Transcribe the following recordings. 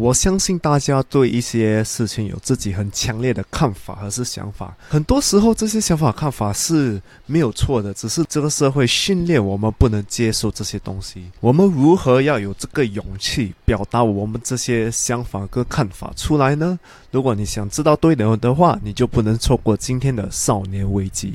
我相信大家对一些事情有自己很强烈的看法和是想法，很多时候这些想法看法是没有错的，只是这个社会训练我们不能接受这些东西。我们如何要有这个勇气表达我们这些想法跟看法出来呢？如果你想知道对的的话，你就不能错过今天的少年危机。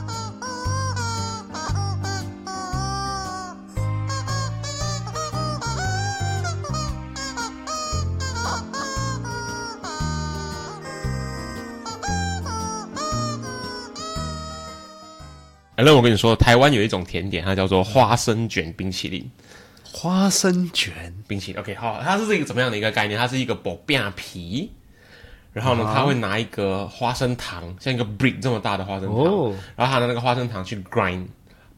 那我跟你说，台湾有一种甜点，它叫做花生卷冰淇淋。花生卷。冰淇淋，OK，好，它是一个怎么样的一个概念？它是一个薄饼皮，然后呢，它会拿一个花生糖，像一个 brick 这么大的花生糖，然后它的那个花生糖去 grind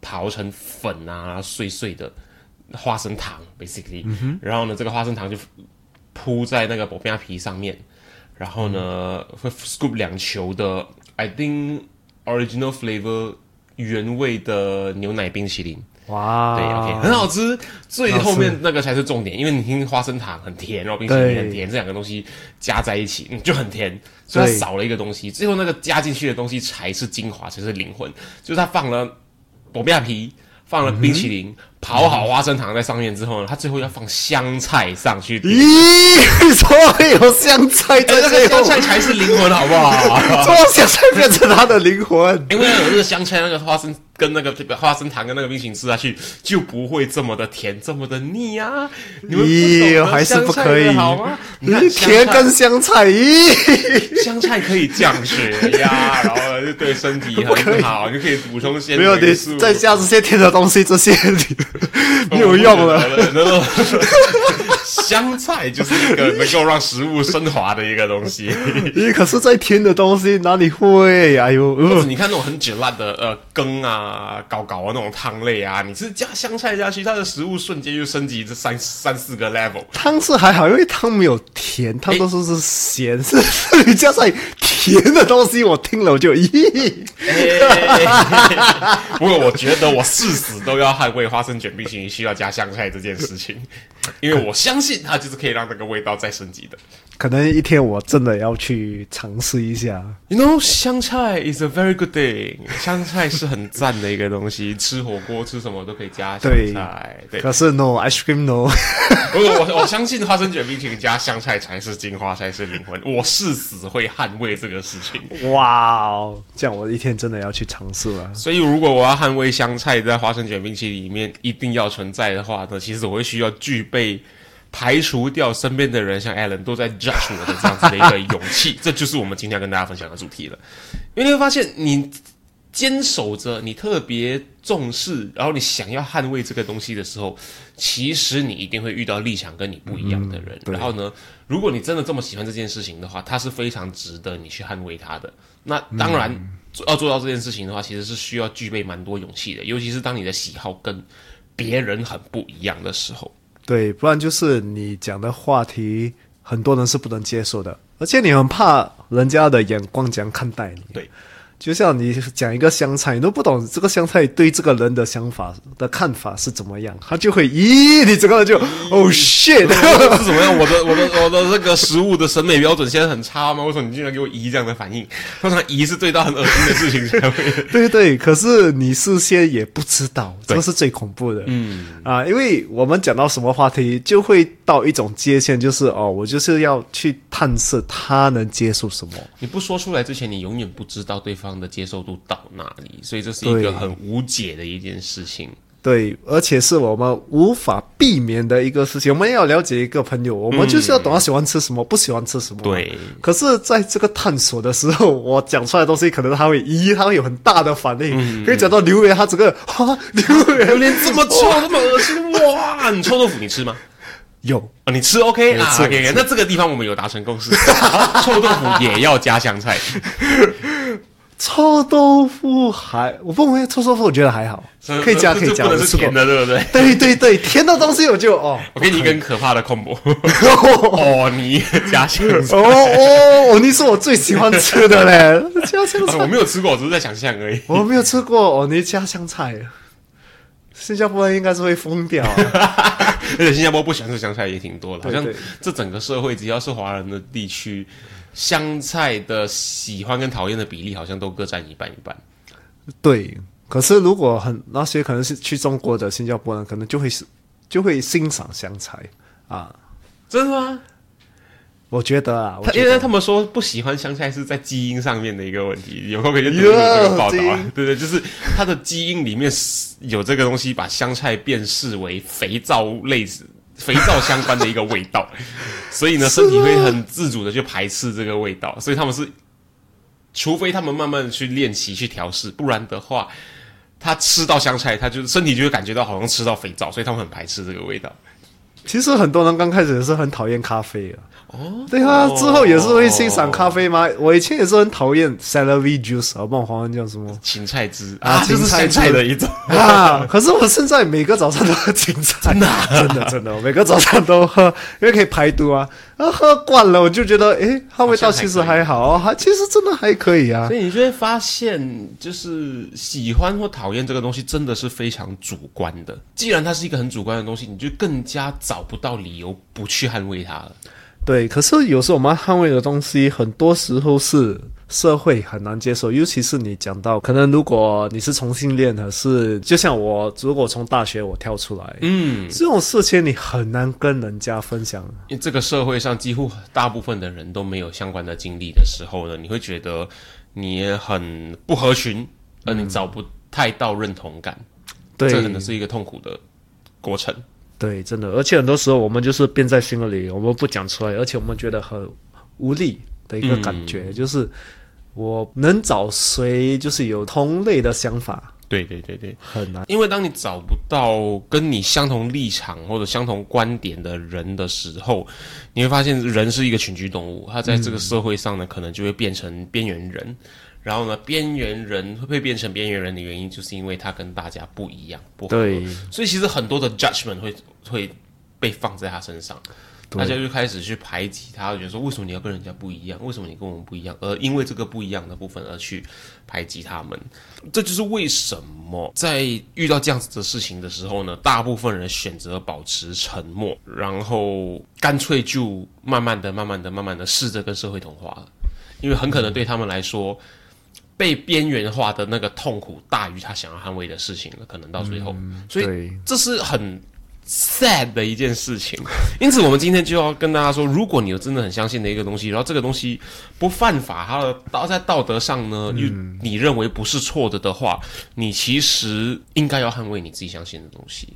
刨成粉啊，碎碎的花生糖，basically，然后呢，这个花生糖就铺在那个薄饼皮上面，然后呢，会 scoop 两球的，I think original flavor。原味的牛奶冰淇淋，哇，对，OK，很好吃。最后面那个才是重点，因为你听花生糖很甜，然后冰淇淋很甜，这两个东西加在一起，嗯，就很甜。所以少了一个东西，最后那个加进去的东西才是精华，才是灵魂。就是它放了薄面皮，放了冰淇淋。刨好花生糖在上面之后呢，他最后要放香菜上去。咦，怎么会有香菜在这？香菜才是灵魂，好不好？怎么香菜变成他的灵魂？因为有这个香菜，那个花生跟那个这个花生糖跟那个冰淇淋吃下去，就不会这么的甜，这么的腻啊！咦，还是不可以好吗？你看甜跟香菜，咦，香菜可以降血压，然后就对身体很好，你可以补充些。没有你再加这些甜的东西，这些。没有用了。香菜就是一个能够让食物升华的一个东西。你，可是再甜的东西哪里会？哎呦，你看那种很解烂的呃羹啊、搞搞啊那种汤类啊，你是加香菜下去，它的食物瞬间就升级这三三四个 level。汤是还好，因为汤没有甜，汤都是是咸，是你加上甜的东西，我听了我就咦。不过我觉得我誓死都要捍卫花生卷冰淇淋需要加香菜这件事情，因为我相信它就是可以让这个味道再升级的。可能一天我真的要去尝试一下。You know，香菜 is a very good thing。香菜是很赞的一个东西，吃火锅吃什么都可以加香菜。对，可是 no ice cream no。我我我相信花生卷冰淇淋加香菜才是精华，才是灵魂。我誓死会捍卫这个事情。哇哦，这样我一天真的要去尝试了。所以如果我要捍卫香菜在花生卷冰淇淋里面一定要存在的话呢，其实我会需要具备。排除掉身边的人，像 Allen 都在 judge 我的这样子的一个勇气，这就是我们今天要跟大家分享的主题了。因为你会发现，你坚守着你特别重视，然后你想要捍卫这个东西的时候，其实你一定会遇到立场跟你不一样的人。然后呢，如果你真的这么喜欢这件事情的话，它是非常值得你去捍卫它的。那当然，要做到这件事情的话，其实是需要具备蛮多勇气的，尤其是当你的喜好跟别人很不一样的时候。对，不然就是你讲的话题，很多人是不能接受的，而且你很怕人家的眼光怎样看待你。对。就像你讲一个香菜，你都不懂这个香菜对这个人的想法的看法是怎么样，他就会咦，你整个人就哦 shit 是怎么样？我的我的我的这个食物的审美标准现在很差吗？为什么你竟然给我咦这样的反应？通常咦是对到很恶心的事情才会。对对，可是你事先也不知道，这是最恐怖的。嗯啊，因为我们讲到什么话题，就会到一种界限，就是哦，我就是要去探测他能接受什么。你不说出来之前，你永远不知道对方。的接受度到哪里？所以这是一个很无解的一件事情。对，而且是我们无法避免的一个事情。我们要了解一个朋友，我们就是要懂他喜欢吃什么，不喜欢吃什么。对。可是，在这个探索的时候，我讲出来的东西，可能他会咦，他会有很大的反应。可以讲到榴莲，他整个哈，榴莲榴莲这么臭，这么恶心哇！你臭豆腐你吃吗？有啊，你吃 OK 啊？OK，那这个地方我们有达成共识，臭豆腐也要加香菜。臭豆腐还我不会臭豆腐，我觉得还好，可以加可以加，不能是甜的，对不对？对对对，甜的东西我就哦。我给你一根可怕的空博，哦，你加香菜哦哦，你是我最喜欢吃的嘞，加香菜。我没有吃过，我只是在想象而已。我没有吃过哦，你加香菜，新加坡人应该是会疯掉。而且新加坡不喜欢吃香菜也挺多的，好像这整个社会只要是华人的地区。香菜的喜欢跟讨厌的比例好像都各占一半一半。对，可是如果很那些可能是去中国的新加坡人，可能就会是就会欣赏香菜啊？真的吗？我觉得啊，因为他们说不喜欢香菜是在基因上面的一个问题，有空可以读这个报道啊。对对，就是它的基因里面有这个东西，把香菜变视为肥皂类子。肥皂相关的一个味道，所以呢，身体会很自主的去排斥这个味道，所以他们是，除非他们慢慢的去练习去调试，不然的话，他吃到香菜，他就身体就会感觉到好像吃到肥皂，所以他们很排斥这个味道。其实很多人刚开始也是很讨厌咖啡啊。哦，对啊，之后也是会欣赏咖啡吗？我以前也是很讨厌 celery juice，我不懂华文叫什么？芹菜汁啊，就是芹菜的一种啊。可是我现在每个早上都喝芹菜，真的，真的，真的，每个早上都喝，因为可以排毒啊。啊，喝惯了，我就觉得，诶，它味道其实还好，还其实真的还可以啊。所以你就会发现，就是喜欢或讨厌这个东西，真的是非常主观的。既然它是一个很主观的东西，你就更加找不到理由不去捍卫它了。对，可是有时候我们捍卫的东西，很多时候是社会很难接受，尤其是你讲到，可能如果你是同性恋的，是就像我，如果从大学我跳出来，嗯，这种事情你很难跟人家分享，因为这个社会上几乎大部分的人都没有相关的经历的时候呢，你会觉得你很不合群，而你找不太到认同感，对，这可能是一个痛苦的过程。对，真的，而且很多时候我们就是憋在心里，我们不讲出来，而且我们觉得很无力的一个感觉，就是我能找谁，就是有同类的想法。对对对对，很难，因为当你找不到跟你相同立场或者相同观点的人的时候，你会发现人是一个群居动物，他在这个社会上呢，可能就会变成边缘人。然后呢，边缘人会变成边缘人的原因，就是因为他跟大家不一样，不合。对，所以其实很多的 judgment 会会被放在他身上，大家就开始去排挤他，觉得说为什么你要跟人家不一样？为什么你跟我们不一样？而因为这个不一样的部分而去排挤他们，这就是为什么在遇到这样子的事情的时候呢，大部分人选择保持沉默，然后干脆就慢慢的、慢慢的、慢慢的试着跟社会同化了，因为很可能对他们来说。被边缘化的那个痛苦大于他想要捍卫的事情了，可能到最后，所以这是很 sad 的一件事情。因此，我们今天就要跟大家说，如果你有真的很相信的一个东西，然后这个东西不犯法，它的道在道德上呢，又你认为不是错的的话，你其实应该要捍卫你自己相信的东西。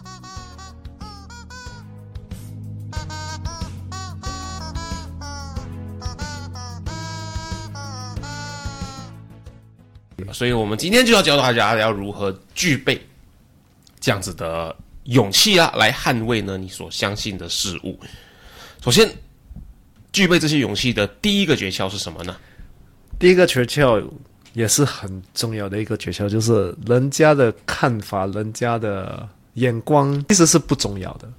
所以，我们今天就要教大家要如何具备这样子的勇气啊，来捍卫呢你所相信的事物。首先，具备这些勇气的第一个诀窍是什么呢？第一个诀窍也是很重要的一个诀窍，就是人家的看法、人家的眼光其实是不重要的。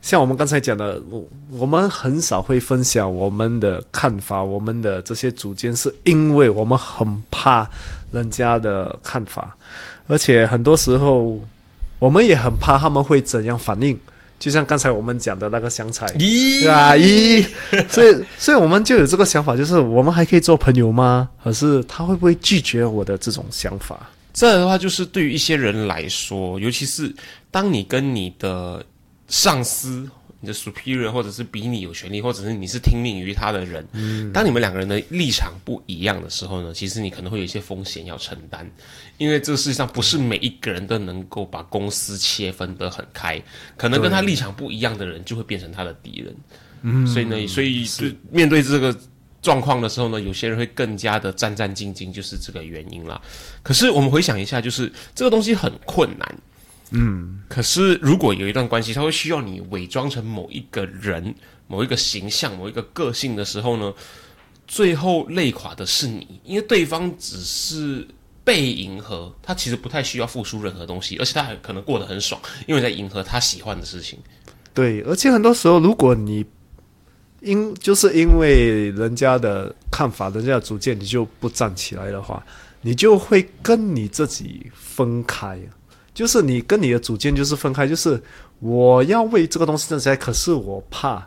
像我们刚才讲的，我我们很少会分享我们的看法，我们的这些主见，是因为我们很怕人家的看法，而且很多时候我们也很怕他们会怎样反应。就像刚才我们讲的那个香菜，咦啊咦，所以所以我们就有这个想法，就是我们还可以做朋友吗？可是他会不会拒绝我的这种想法？这样的话，就是对于一些人来说，尤其是当你跟你的上司你的 superior，或者是比你有权利，或者是你是听命于他的人，嗯，当你们两个人的立场不一样的时候呢，其实你可能会有一些风险要承担，因为这个世界上不是每一个人都能够把公司切分得很开，可能跟他立场不一样的人就会变成他的敌人，嗯，所以呢，所以是面对这个。状况的时候呢，有些人会更加的战战兢兢，就是这个原因啦。可是我们回想一下，就是这个东西很困难，嗯。可是如果有一段关系，他会需要你伪装成某一个人、某一个形象、某一个个性的时候呢，最后累垮的是你，因为对方只是被迎合，他其实不太需要付出任何东西，而且他还可能过得很爽，因为在迎合他喜欢的事情。对，而且很多时候，如果你因就是因为人家的看法，人家的主见，你就不站起来的话，你就会跟你自己分开。就是你跟你的主见就是分开，就是我要为这个东西站起来，可是我怕，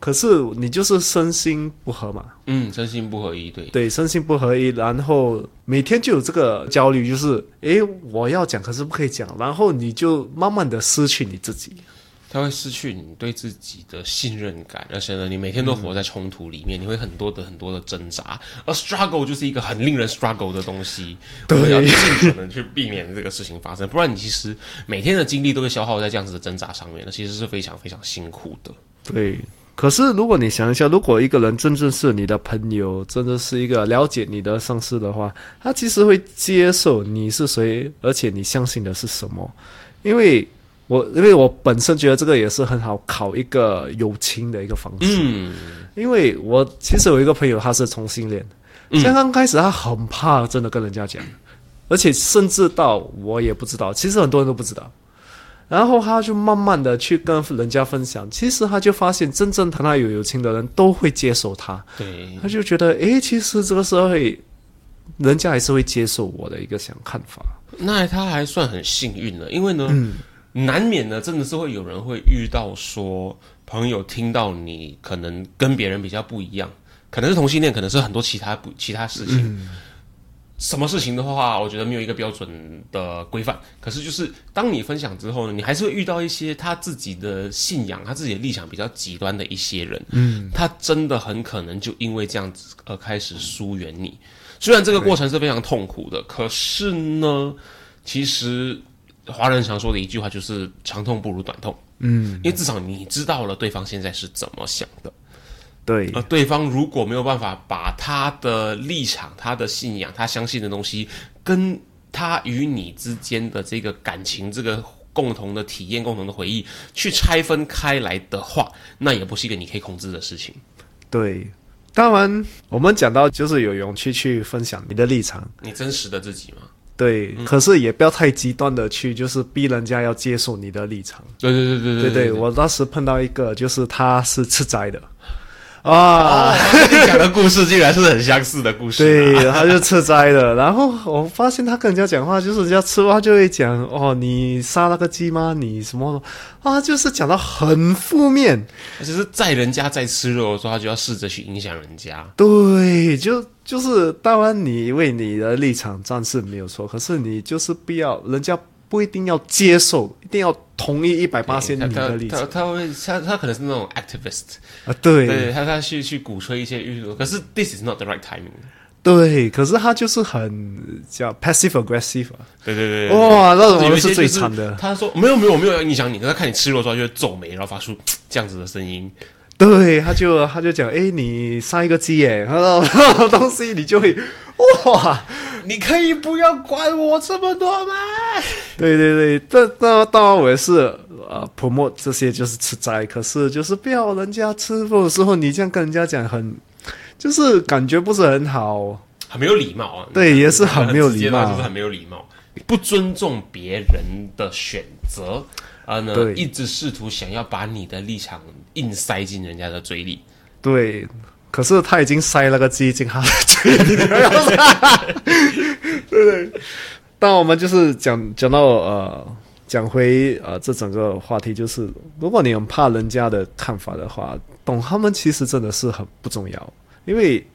可是你就是身心不合嘛。嗯，身心不合一，对对，身心不合一，然后每天就有这个焦虑，就是诶，我要讲，可是不可以讲，然后你就慢慢的失去你自己。他会失去你对自己的信任感，而且呢，你每天都活在冲突里面，你会很多的很多的挣扎，而 struggle 就是一个很令人 struggle 的东西，对，要尽可能去避免这个事情发生，不然你其实每天的精力都会消耗在这样子的挣扎上面，那其实是非常非常辛苦的。对，可是如果你想一下，如果一个人真正是你的朋友，真的是一个了解你的上司的话，他其实会接受你是谁，而且你相信的是什么，因为。我因为我本身觉得这个也是很好考一个友情的一个方式，嗯，因为我其实有一个朋友他是同性恋，像刚开始他很怕真的跟人家讲，而且甚至到我也不知道，其实很多人都不知道，然后他就慢慢的去跟人家分享，其实他就发现真正和他有友情的人都会接受他，对，他就觉得诶，其实这个社会人家还是会接受我的一个想看法，那他还算很幸运了，因为呢。难免呢，真的是会有人会遇到说，朋友听到你可能跟别人比较不一样，可能是同性恋，可能是很多其他不其他事情。什么事情的话，我觉得没有一个标准的规范。可是就是当你分享之后呢，你还是会遇到一些他自己的信仰、他自己的立场比较极端的一些人。嗯，他真的很可能就因为这样子而开始疏远你。虽然这个过程是非常痛苦的，可是呢，其实。华人常说的一句话就是“长痛不如短痛”，嗯，因为至少你知道了对方现在是怎么想的，对。而对方如果没有办法把他的立场、他的信仰、他相信的东西，跟他与你之间的这个感情、这个共同的体验、共同的回忆去拆分开来的话，那也不是一个你可以控制的事情。对，当然，我们讲到就是有勇气去分享你的立场，你真实的自己吗？对，可是也不要太极端的去，就是逼人家要接受你的立场。对对对对对对，我当时碰到一个，就是他是吃斋的。啊，讲的故事竟然是很相似的故事。对，他就吃斋了。然后我发现他跟人家讲话，就是人家吃完就会讲：“哦，你杀了个鸡吗？你什么？”啊，就是讲到很负面。就是在人家在吃肉的时候，他就要试着去影响人家。对，就就是当然你为你的立场站是没有错，可是你就是不要人家。不一定要接受，一定要同意一百八千你的立场。他他会他他可能是那种 activist 啊，对，对他他去去鼓吹一些运动，可是 this is not the right timing。对，可是他就是很叫 passive aggressive。对对对，哇，那种是最惨的。他说没有没有没有要影响你，他看你吃肉之后就会皱眉，然后发出 这样子的声音。对，他就他就讲，哎，你杀一个鸡，哎，他说东西你就会哇。你可以不要管我这么多吗？对对对，这这当然我也是呃泼墨这些就是吃斋，可是就是不要人家吃肉的时候，你这样跟人家讲，很就是感觉不是很好，很没有礼貌啊。对，也是很没有礼貌，就是很没有礼貌，不尊重别人的选择，而呢一直试图想要把你的立场硬塞进人家的嘴里。对。可是他已经塞了个鸡进他的嘴里了，对对。但我们就是讲讲到呃，讲回呃这整个话题，就是如果你很怕人家的看法的话，懂他们其实真的是很不重要，因为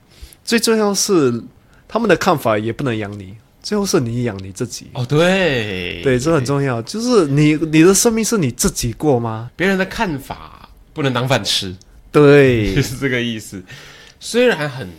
最重要是他们的看法也不能养你，最后是你养你自己。哦，对，对，这很重要，就是你你的生命是你自己过吗？别人的看法。不能当饭吃，对，就 是这个意思。虽然很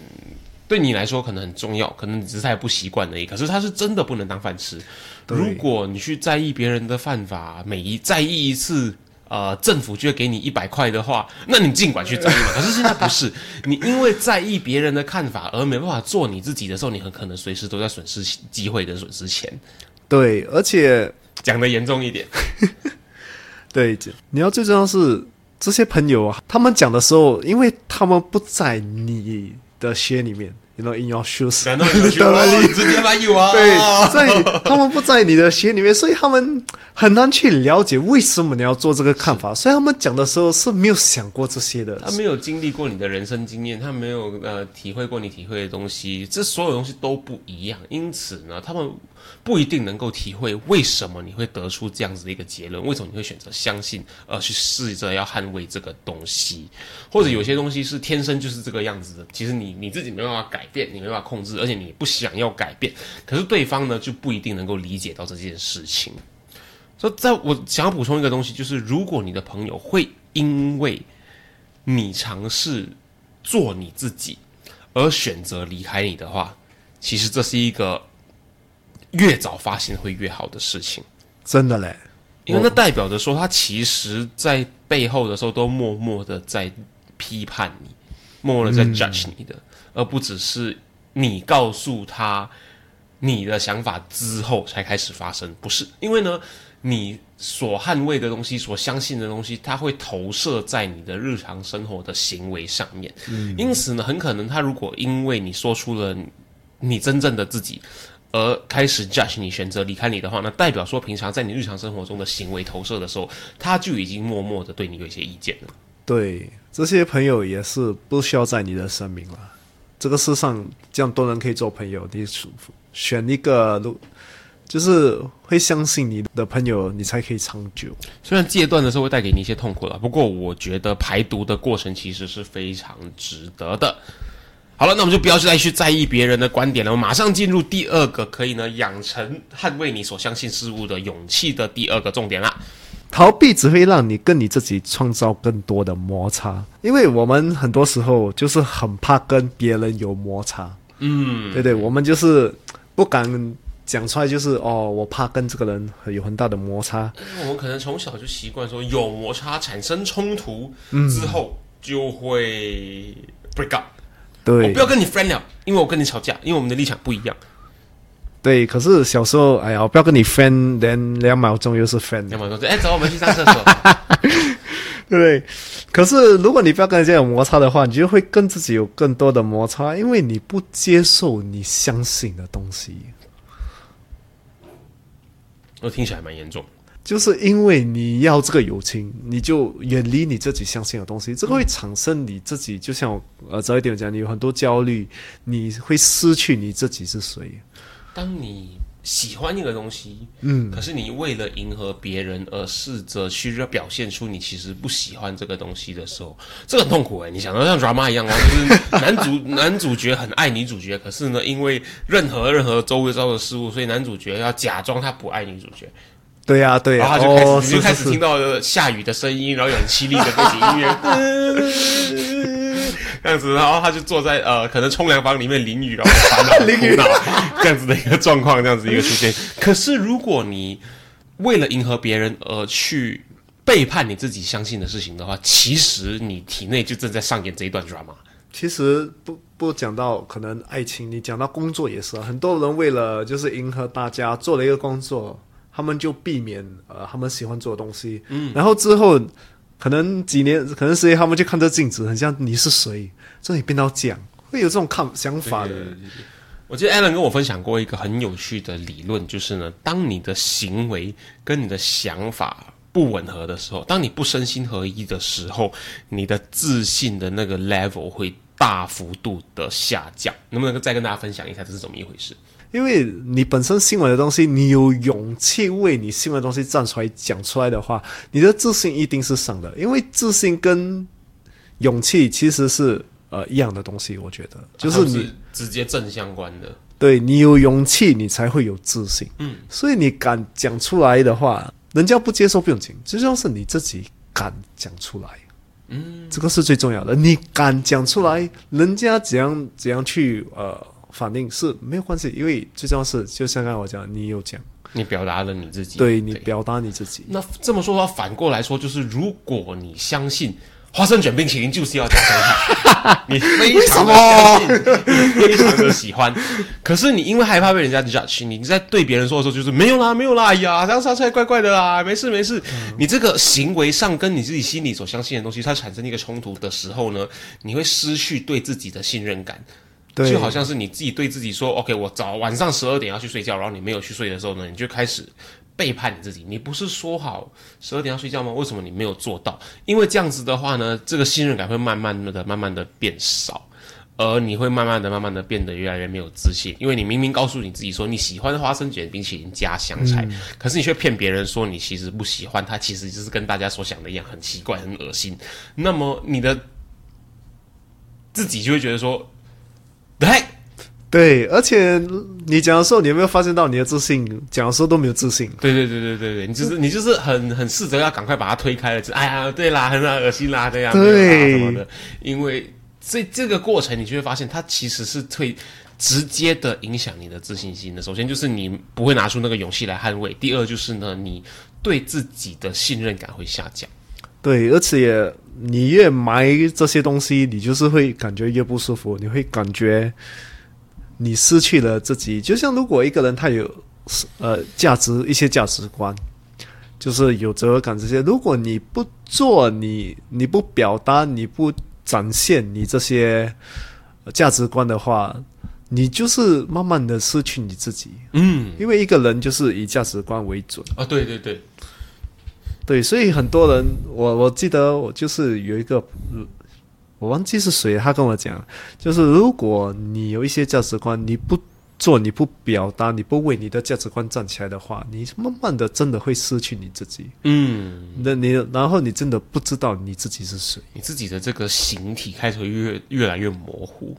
对你来说可能很重要，可能你只是还不习惯而已。可是它是真的不能当饭吃。如果你去在意别人的犯法，每一在意一次，呃，政府就会给你一百块的话，那你尽管去在意嘛。可是现在不是，你因为在意别人的看法而没办法做你自己的时候，你很可能随时都在损失机会跟损失钱。对，而且讲的严重一点，对，你要最重要是这些朋友啊，他们讲的时候，因为他们不在你的血里面。You know, in your shoes，当然你直接翻译啊。对，所以他们不在你的鞋里面，所以他们很难去了解为什么你要做这个看法。所以他们讲的时候是没有想过这些的。他没有经历过你的人生经验，他没有呃体会过你体会的东西，这所有东西都不一样。因此呢，他们。不一定能够体会为什么你会得出这样子的一个结论，为什么你会选择相信而去试着要捍卫这个东西，或者有些东西是天生就是这个样子的，其实你你自己没办法改变，你没办法控制，而且你不想要改变，可是对方呢就不一定能够理解到这件事情。所以，在我想要补充一个东西，就是如果你的朋友会因为你尝试做你自己而选择离开你的话，其实这是一个。越早发现会越好的事情，真的嘞，因为那代表着说他其实在背后的时候都默默的在批判你，默默的在 judge 你的，而不只是你告诉他你的想法之后才开始发生，不是？因为呢，你所捍卫的东西，所相信的东西，它会投射在你的日常生活的行为上面，嗯因此呢，很可能他如果因为你说出了你真正的自己。而开始 judge 你选择离开你的话，那代表说平常在你日常生活中的行为投射的时候，他就已经默默的对你有一些意见了。对，这些朋友也是不需要在你的生命了。这个世上这样多人可以做朋友，你选一个路，就是会相信你的朋友，你才可以长久。虽然戒断的时候会带给你一些痛苦了，不过我觉得排毒的过程其实是非常值得的。好了，那我们就不要再去在意别人的观点了。我马上进入第二个可以呢养成捍卫你所相信事物的勇气的第二个重点啦。逃避只会让你跟你自己创造更多的摩擦，因为我们很多时候就是很怕跟别人有摩擦。嗯，对对，我们就是不敢讲出来，就是哦，我怕跟这个人有很大的摩擦。我们可能从小就习惯说，有摩擦产生冲突之后就会 break up。对我不要跟你 friend 了，因为我跟你吵架，因为我们的立场不一样。对，可是小时候，哎呀，我不要跟你 friend，连两秒钟又是 friend，两秒钟，哎，走，我们去上厕所，对 不对？可是如果你不要跟人家有摩擦的话，你就会跟自己有更多的摩擦，因为你不接受你相信的东西。我听起来蛮严重。就是因为你要这个友情，你就远离你自己相信的东西，这个会产生你自己，就像我呃早一点讲，你有很多焦虑，你会失去你自己是谁。当你喜欢一个东西，嗯，可是你为了迎合别人而试着去表现出你其实不喜欢这个东西的时候，这个很痛苦哎。你想到像 drama 一样哦，就是男主 男主角很爱女主角，可是呢，因为任何任何周围遭的事物，所以男主角要假装他不爱女主角。对呀，对呀，然后就开始，你就开始听到下雨的声音，然后有很凄厉的背景音乐，这样子，然后他就坐在呃，可能冲凉房里面淋雨，然后烦恼、苦恼这样子的一个状况，这样子一个出现。可是，如果你为了迎合别人而去背叛你自己相信的事情的话，其实你体内就正在上演这一段 drama。其实不不讲到可能爱情，你讲到工作也是，很多人为了就是迎合大家做了一个工作。他们就避免呃，他们喜欢做的东西，嗯，然后之后可能几年，可能十年，他们就看着镜子，很像你是谁，这里变到这样，会有这种看想法的。我记得 Alan 跟我分享过一个很有趣的理论，就是呢，当你的行为跟你的想法不吻合的时候，当你不身心合一的时候，你的自信的那个 level 会大幅度的下降。能不能再跟大家分享一下这是怎么一回事？因为你本身新闻的东西，你有勇气为你新闻东西站出来讲出来的话，你的自信一定是上的。因为自信跟勇气其实是呃一样的东西，我觉得就是你直接正相关的。对你有勇气，你才会有自信。嗯，所以你敢讲出来的话，人家不接受不用紧，最重要是你自己敢讲出来。嗯，这个是最重要的。你敢讲出来，人家怎样怎样去呃反应是没有关系，因为最重要是，就像刚才我讲，你有讲，你表达了你自己，对你表达你自己。那这么说的话，反过来说，就是如果你相信。花生卷冰淇淋就是要加生菜，你非常的相信，你非常的喜欢。可是你因为害怕被人家 judge，你在对别人说的时候就是没有啦，没有啦，哎呀，这样烧菜怪怪的啦，没事没事。你这个行为上跟你自己心里所相信的东西，它产生一个冲突的时候呢，你会失去对自己的信任感。就好像是你自己对自己说，OK，我早晚上十二点要去睡觉，然后你没有去睡的时候呢，你就开始。背叛你自己，你不是说好十二点要睡觉吗？为什么你没有做到？因为这样子的话呢，这个信任感会慢慢的、慢慢的变少，而你会慢慢的、慢慢的变得越来越没有自信。因为你明明告诉你自己说你喜欢花生卷冰淇淋加香菜，可是你却骗别人说你其实不喜欢它，其实就是跟大家所想的一样，很奇怪、很恶心。那么你的自己就会觉得说，来。对，而且你讲的时候，你有没有发现到你的自信？讲的时候都没有自信。对对对对对对，你就是你就是很很试着要赶快把它推开了。哎呀，对啦，很恶心啦，这样对什么的。因为这这个过程，你就会发现它其实是会直接的影响你的自信心的。首先就是你不会拿出那个勇气来捍卫；第二就是呢，你对自己的信任感会下降。对，而且你越埋这些东西，你就是会感觉越不舒服，你会感觉。你失去了自己，就像如果一个人他有呃价值一些价值观，就是有责任感这些，如果你不做，你你不表达，你不展现你这些价值观的话，你就是慢慢的失去你自己。嗯，因为一个人就是以价值观为准啊，对对对，对，所以很多人，我我记得我就是有一个。我忘记是谁，他跟我讲，就是如果你有一些价值观，你不做，你不表达，你不为你的价值观站起来的话，你慢慢的真的会失去你自己。嗯，那你然后你真的不知道你自己是谁，你自己的这个形体开始越越来越模糊。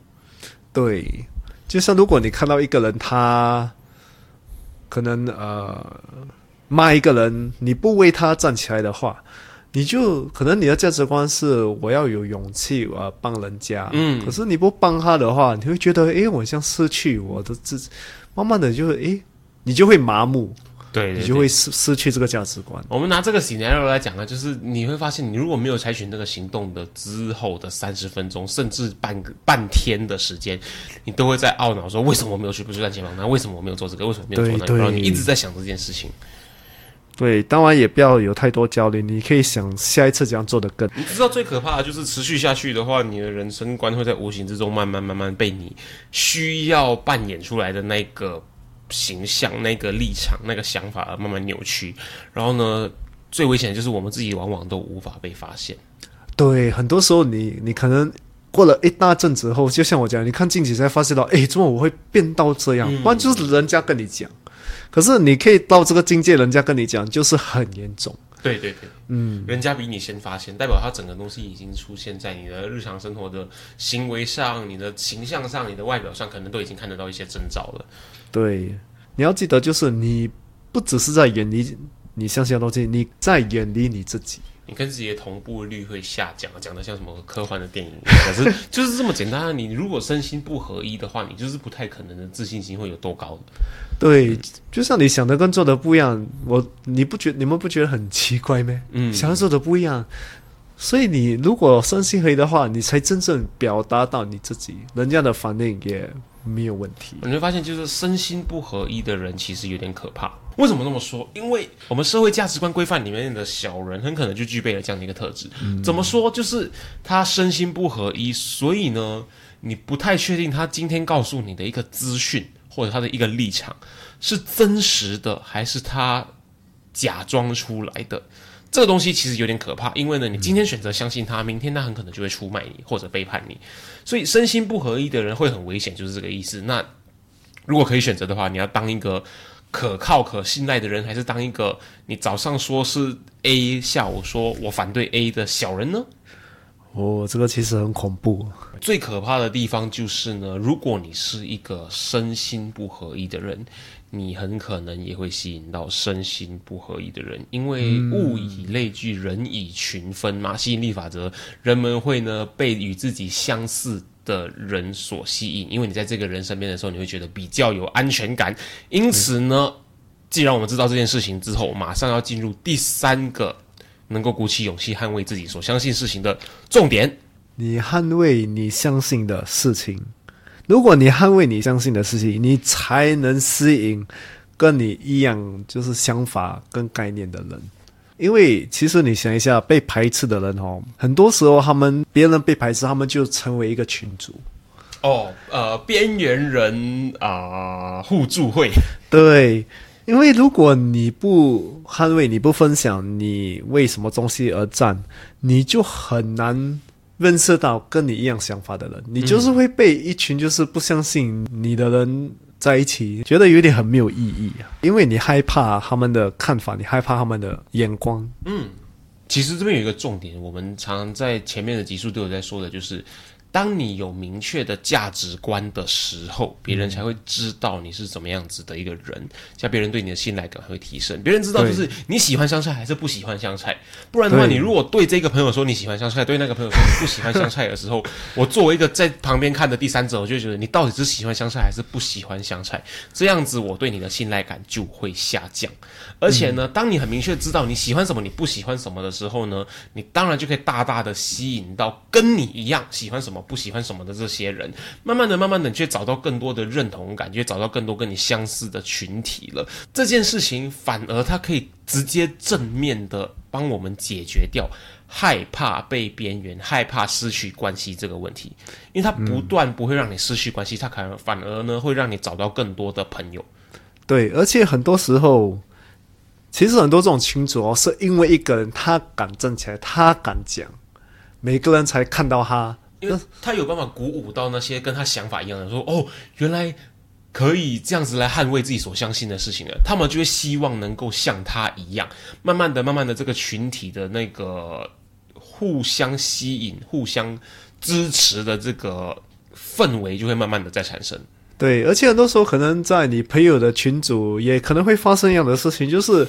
对，就像如果你看到一个人，他可能呃骂一个人，你不为他站起来的话。你就可能你的价值观是我要有勇气，我要帮人家。嗯，可是你不帮他的话，你会觉得，诶，我像失去我的自，慢慢的就会，诶，你就会麻木，对，你就会失失去这个价值观。我们拿这个 scenario 来讲呢，就是你会发现，你如果没有采取那个行动的之后的三十分钟，甚至半个半天的时间，你都会在懊恼说，为什么我没有去不去赚钱帮他？为什么我没有做这个？为什么没有做那个？然后你一直在想这件事情。对，当然也不要有太多焦虑，你可以想下一次怎样做的更。你知道最可怕的就是持续下去的话，你的人生观会在无形之中慢慢慢慢被你需要扮演出来的那个形象、那个立场、那个想法而慢慢扭曲。然后呢，最危险的就是我们自己往往都无法被发现。对，很多时候你你可能过了一大阵子后，就像我讲，你看近期才发现到，哎，怎么我会变到这样？不然就是人家跟你讲。可是你可以到这个境界，人家跟你讲就是很严重。对对对，嗯，人家比你先发现，代表他整个东西已经出现在你的日常生活的行为上、你的形象上、你的外表上，可能都已经看得到一些征兆了。对，你要记得，就是你不只是在远离你相信的东西，你在远离你自己。你跟自己的同步率会下降，讲的像什么科幻的电影，可是就是这么简单。你如果身心不合一的话，你就是不太可能的自信心会有多高的。对，就像你想的跟做的不一样，我你不觉你们不觉得很奇怪吗？嗯，想要做的不一样，所以你如果身心合一的话，你才真正表达到你自己，人家的反应也没有问题。你会发现，就是身心不合一的人其实有点可怕。为什么这么说？因为我们社会价值观规范里面的小人，很可能就具备了这样的一个特质。怎么说？就是他身心不合一，所以呢，你不太确定他今天告诉你的一个资讯或者他的一个立场是真实的，还是他假装出来的。这个东西其实有点可怕，因为呢，你今天选择相信他，明天他很可能就会出卖你或者背叛你。所以身心不合一的人会很危险，就是这个意思。那如果可以选择的话，你要当一个。可靠、可信赖的人，还是当一个你早上说是 A，下午说我反对 A 的小人呢？哦，这个其实很恐怖。最可怕的地方就是呢，如果你是一个身心不合一的人，你很可能也会吸引到身心不合一的人，因为物以类聚，人以群分嘛，吸引力法则，人们会呢被与自己相似的人所吸引，因为你在这个人身边的时候，你会觉得比较有安全感。因此呢，既然我们知道这件事情之后，马上要进入第三个。能够鼓起勇气捍卫自己所相信事情的重点，你捍卫你相信的事情。如果你捍卫你相信的事情，你才能吸引跟你一样就是想法跟概念的人。因为其实你想一下，被排斥的人哦，很多时候他们别人被排斥，他们就成为一个群主。哦，呃，边缘人啊，互助会，对。因为如果你不捍卫、你不分享你为什么东西而战，你就很难认识到跟你一样想法的人。你就是会被一群就是不相信你的人在一起，觉得有点很没有意义啊。因为你害怕他们的看法，你害怕他们的眼光。嗯，其实这边有一个重点，我们常常在前面的集数都有在说的，就是。当你有明确的价值观的时候，别人才会知道你是怎么样子的一个人，像别人对你的信赖感会提升。别人知道就是你喜欢香菜还是不喜欢香菜，不然的话，你如果对这个朋友说你喜欢香菜，对那个朋友说你不喜欢香菜的时候，我作为一个在旁边看的第三者，我就觉得你到底是喜欢香菜还是不喜欢香菜，这样子我对你的信赖感就会下降。而且呢，当你很明确知道你喜欢什么，你不喜欢什么的时候呢，你当然就可以大大的吸引到跟你一样喜欢什么。不喜欢什么的这些人，慢慢的、慢慢的，却找到更多的认同感，却找到更多跟你相似的群体了。这件事情反而它可以直接正面的帮我们解决掉害怕被边缘、害怕失去关系这个问题，因为它不断不会让你失去关系，它可能反而呢会让你找到更多的朋友。对，而且很多时候，其实很多这种群主哦，是因为一个人他敢站起来，他敢讲，每个人才看到他。因为他有办法鼓舞到那些跟他想法一样的，说哦，原来可以这样子来捍卫自己所相信的事情的，他们就会希望能够像他一样，慢慢的、慢慢的，这个群体的那个互相吸引、互相支持的这个氛围就会慢慢的在产生。对，而且很多时候可能在你朋友的群组也可能会发生一样的事情，就是。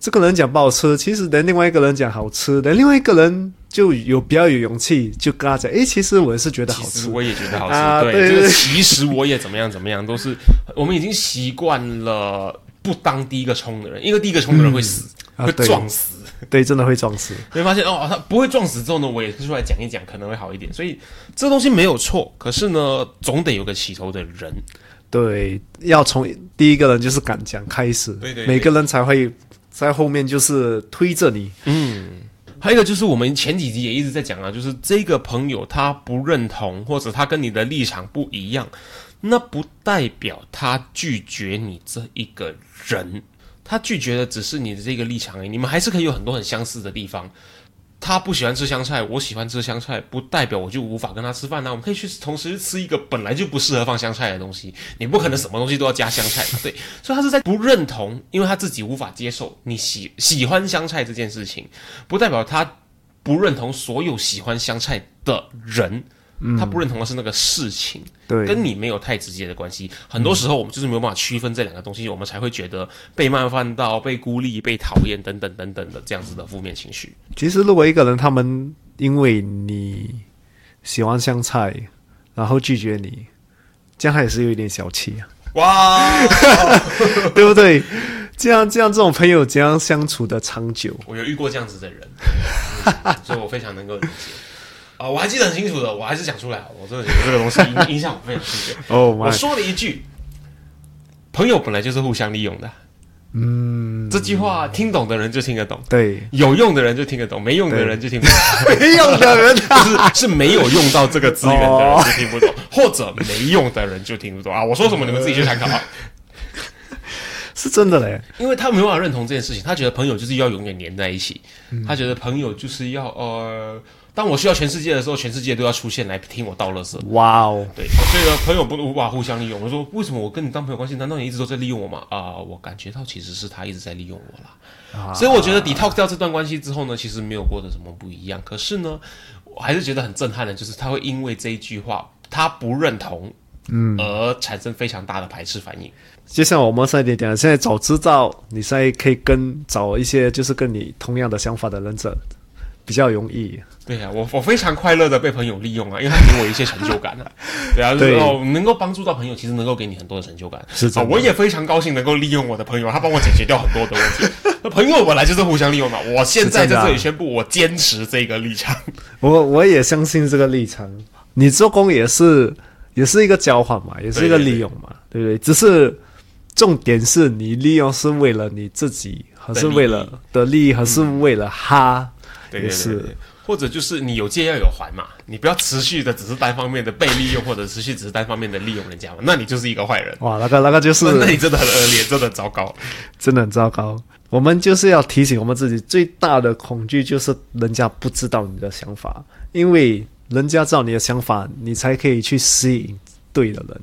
这个人讲不好吃，其实等另外一个人讲好吃，等另外一个人就有比较有勇气，就跟他讲，哎，其实我是觉得好吃，我也觉得好吃，对，这个其实我也怎么样怎么样，都是我们已经习惯了不当第一个冲的人，因为第一个冲的人会死，会撞死，对，真的会撞死。会发现哦，他不会撞死之后呢，我也出来讲一讲，可能会好一点。所以这东西没有错，可是呢，总得有个起头的人，对，要从第一个人就是敢讲开始，对对，每个人才会。在后面就是推着你，嗯，还有一个就是我们前几集也一直在讲啊，就是这个朋友他不认同，或者他跟你的立场不一样，那不代表他拒绝你这一个人，他拒绝的只是你的这个立场而已，你们还是可以有很多很相似的地方。他不喜欢吃香菜，我喜欢吃香菜，不代表我就无法跟他吃饭啊。我们可以去同时吃一个本来就不适合放香菜的东西。你不可能什么东西都要加香菜，对。所以他是在不认同，因为他自己无法接受你喜喜欢香菜这件事情，不代表他不认同所有喜欢香菜的人。他不认同的是那个事情，对，跟你没有太直接的关系。很多时候我们就是没有办法区分这两个东西，我们才会觉得被冒犯到、被孤立、被讨厌等等等等的这样子的负面情绪。其实，如果一个人他们因为你喜欢香菜，然后拒绝你，这样他也是有一点小气啊。哇，对不对？这样这样这种朋友怎样相处的长久？我有遇过这样子的人，所以我非常能够理解。啊，我还记得很清楚的，我还是讲出来，我真的觉得这个东西影影响我非常深远。哦，我说了一句，朋友本来就是互相利用的。嗯，这句话听懂的人就听得懂，对，有用的人就听得懂，没用的人就听不懂。没用的人就是是没有用到这个资源的人就听不懂，或者没用的人就听不懂啊！我说什么你们自己去参考啊。是真的嘞，因为他没办法认同这件事情，他觉得朋友就是要永远黏在一起，他觉得朋友就是要呃。当我需要全世界的时候，全世界都要出现来听我道乐色。哇哦，对，所以呢，朋友不能无法互相利用。我说，为什么我跟你当朋友关系？难道你一直都在利用我吗？啊，我感觉到其实是他一直在利用我啦。所以我觉得 detox 掉这段关系之后呢，其实没有过得什么不一样。可是呢，我还是觉得很震撼的，就是他会因为这一句话他不认同，嗯，而产生非常大的排斥反应。就像我们上一点讲，现在早知道，你现在可以跟找一些就是跟你同样的想法的人者比较容易。对呀，我我非常快乐的被朋友利用啊，因为他给我一些成就感啊。对啊，然后能够帮助到朋友，其实能够给你很多的成就感。是啊，我也非常高兴能够利用我的朋友，他帮我解决掉很多的问题。那朋友本来就是互相利用嘛。我现在在这里宣布，我坚持这个立场。我我也相信这个立场。你做工也是也是一个交换嘛，也是一个利用嘛，对不对？只是。重点是你利用是为了你自己，还是为了的利益，还是为了他？也是，或者就是你有借要有还嘛，你不要持续的只是单方面的被利用，或者持续只是单方面的利用人家嘛，那你就是一个坏人。哇，那个那个就是，那你真的很恶劣，真的很糟糕，真的很糟糕。我们就是要提醒我们自己，最大的恐惧就是人家不知道你的想法，因为人家知道你的想法，你才可以去吸引对的人。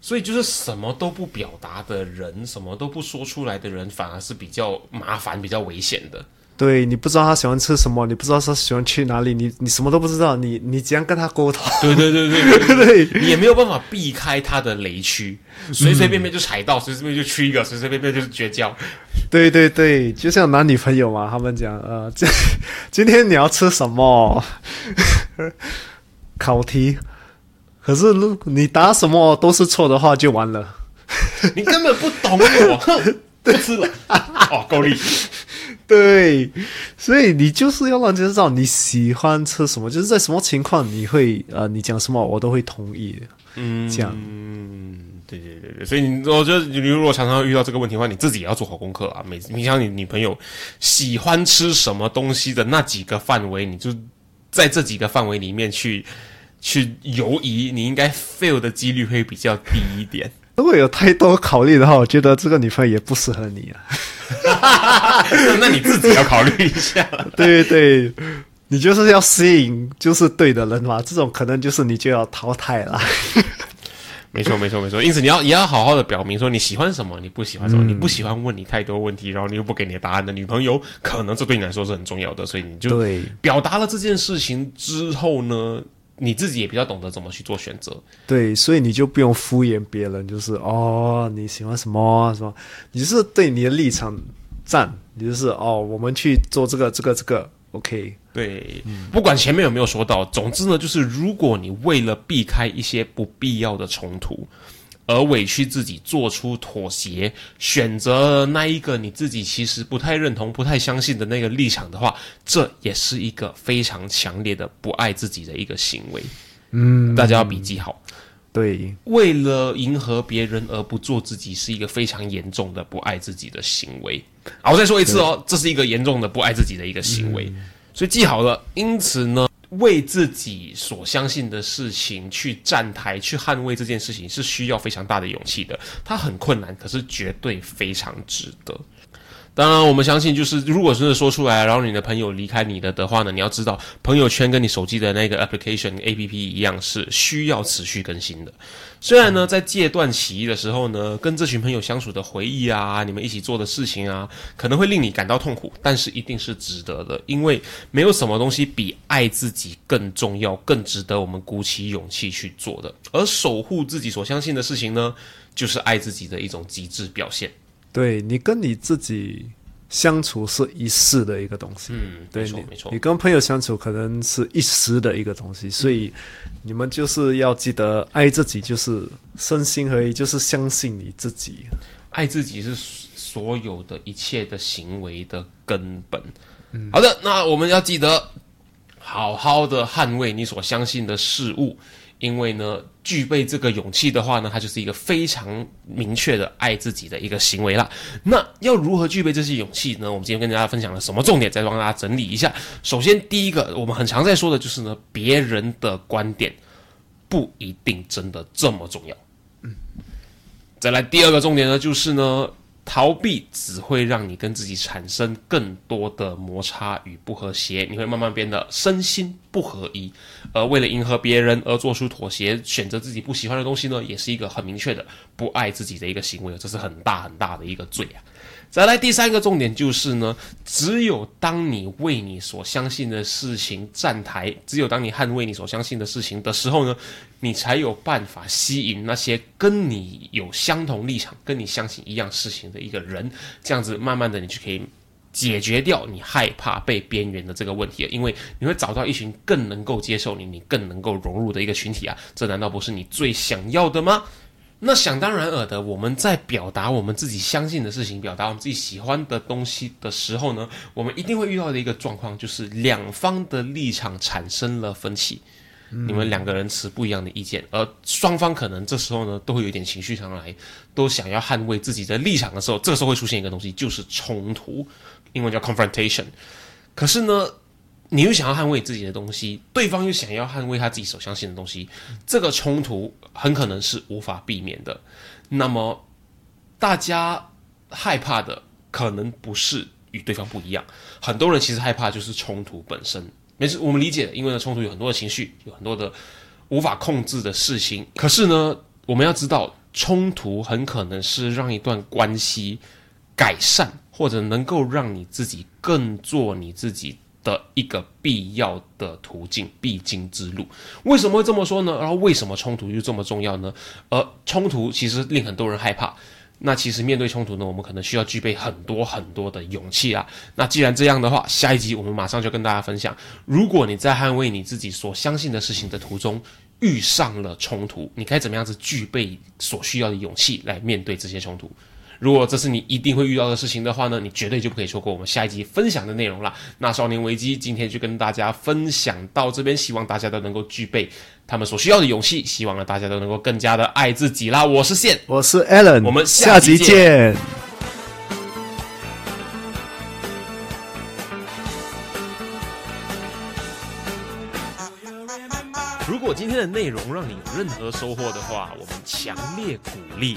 所以就是什么都不表达的人，什么都不说出来的人，反而是比较麻烦、比较危险的。对你不知道他喜欢吃什么，你不知道他喜欢去哪里，你你什么都不知道，你你怎样跟他沟通？对对对对对，你 也没有办法避开他的雷区，随随便便就踩到，随随便便就去一个，随随便便就是绝交。对对对，就像男女朋友嘛，他们讲呃，今今天你要吃什么？考题。可是，如果你答什么都是错的话，就完了。你根本不懂我，不是了。哦，够力。对，所以你就是要让人家知道你喜欢吃什么，就是在什么情况你会呃，你讲什么我都会同意。嗯，这样。嗯，对对对对。所以你，我觉得你如果常常遇到这个问题的话，你自己也要做好功课啊。每你像你女朋友喜欢吃什么东西的那几个范围，你就在这几个范围里面去。去犹疑，你应该 fail 的几率会比较低一点。如果有太多考虑的话，我觉得这个女朋友也不适合你啊。那你自己要考虑一下。对对，你就是要吸引就是对的人嘛，这种可能就是你就要淘汰了。没错没错没错，因此你要也要好好的表明说你喜欢什么，你不喜欢什么，你不喜欢问你太多问题，然后你又不给你答案的女朋友，可能这对你来说是很重要的，所以你就表达了这件事情之后呢？你自己也比较懂得怎么去做选择，对，所以你就不用敷衍别人，就是哦你喜欢什么什么，你是对你的立场站，你就是哦我们去做这个这个这个，OK，对，不管前面有没有说到，总之呢，就是如果你为了避开一些不必要的冲突。而委屈自己做出妥协，选择那一个你自己其实不太认同、不太相信的那个立场的话，这也是一个非常强烈的不爱自己的一个行为。嗯，大家要笔记好。对，为了迎合别人而不做自己，是一个非常严重的不爱自己的行为。好，我再说一次哦，这是一个严重的不爱自己的一个行为。所以记好了。因此呢。为自己所相信的事情去站台、去捍卫这件事情，是需要非常大的勇气的。它很困难，可是绝对非常值得。当然，我们相信，就是如果真的说出来，然后你的朋友离开你的的话呢，你要知道，朋友圈跟你手机的那个 application A P P 一样，是需要持续更新的。虽然呢，在戒断起义的时候呢，跟这群朋友相处的回忆啊，你们一起做的事情啊，可能会令你感到痛苦，但是一定是值得的，因为没有什么东西比爱自己更重要、更值得我们鼓起勇气去做的。而守护自己所相信的事情呢，就是爱自己的一种极致表现。对你跟你自己相处是一世的一个东西，嗯，没错没错。你跟朋友相处可能是一时的一个东西，所以你们就是要记得爱自己，就是身心合一，就是相信你自己。爱自己是所有的一切的行为的根本。好的，那我们要记得好好的捍卫你所相信的事物。因为呢，具备这个勇气的话呢，它就是一个非常明确的爱自己的一个行为啦。那要如何具备这些勇气呢？我们今天跟大家分享了什么重点？再帮大家整理一下。首先，第一个，我们很常在说的就是呢，别人的观点不一定真的这么重要。嗯。再来，第二个重点呢，就是呢。逃避只会让你跟自己产生更多的摩擦与不和谐，你会慢慢变得身心不合一。而为了迎合别人而做出妥协，选择自己不喜欢的东西呢，也是一个很明确的不爱自己的一个行为，这是很大很大的一个罪啊。再来第三个重点就是呢，只有当你为你所相信的事情站台，只有当你捍卫你所相信的事情的时候呢，你才有办法吸引那些跟你有相同立场、跟你相信一样事情的一个人，这样子慢慢的你就可以解决掉你害怕被边缘的这个问题了，因为你会找到一群更能够接受你、你更能够融入的一个群体啊，这难道不是你最想要的吗？那想当然尔的，我们在表达我们自己相信的事情，表达我们自己喜欢的东西的时候呢，我们一定会遇到的一个状况，就是两方的立场产生了分歧，你们两个人持不一样的意见，而双方可能这时候呢，都会有一点情绪上来，都想要捍卫自己的立场的时候，这个时候会出现一个东西，就是冲突，英文叫 confrontation。可是呢？你又想要捍卫自己的东西，对方又想要捍卫他自己所相信的东西，这个冲突很可能是无法避免的。那么，大家害怕的可能不是与对方不一样，很多人其实害怕就是冲突本身。没事，我们理解，因为呢，冲突有很多的情绪，有很多的无法控制的事情。可是呢，我们要知道，冲突很可能是让一段关系改善，或者能够让你自己更做你自己。的一个必要的途径，必经之路。为什么会这么说呢？然后为什么冲突又这么重要呢？而冲突其实令很多人害怕。那其实面对冲突呢，我们可能需要具备很多很多的勇气啊。那既然这样的话，下一集我们马上就跟大家分享：如果你在捍卫你自己所相信的事情的途中遇上了冲突，你该怎么样子具备所需要的勇气来面对这些冲突？如果这是你一定会遇到的事情的话呢，你绝对就不可以错过我们下一集分享的内容了。那少年危机今天就跟大家分享到这边，希望大家都能够具备他们所需要的勇气，希望呢大家都能够更加的爱自己啦。我是线，我是 Allen，我们下集见。如果今天的内容让你有任何收获的话，我们强烈鼓励。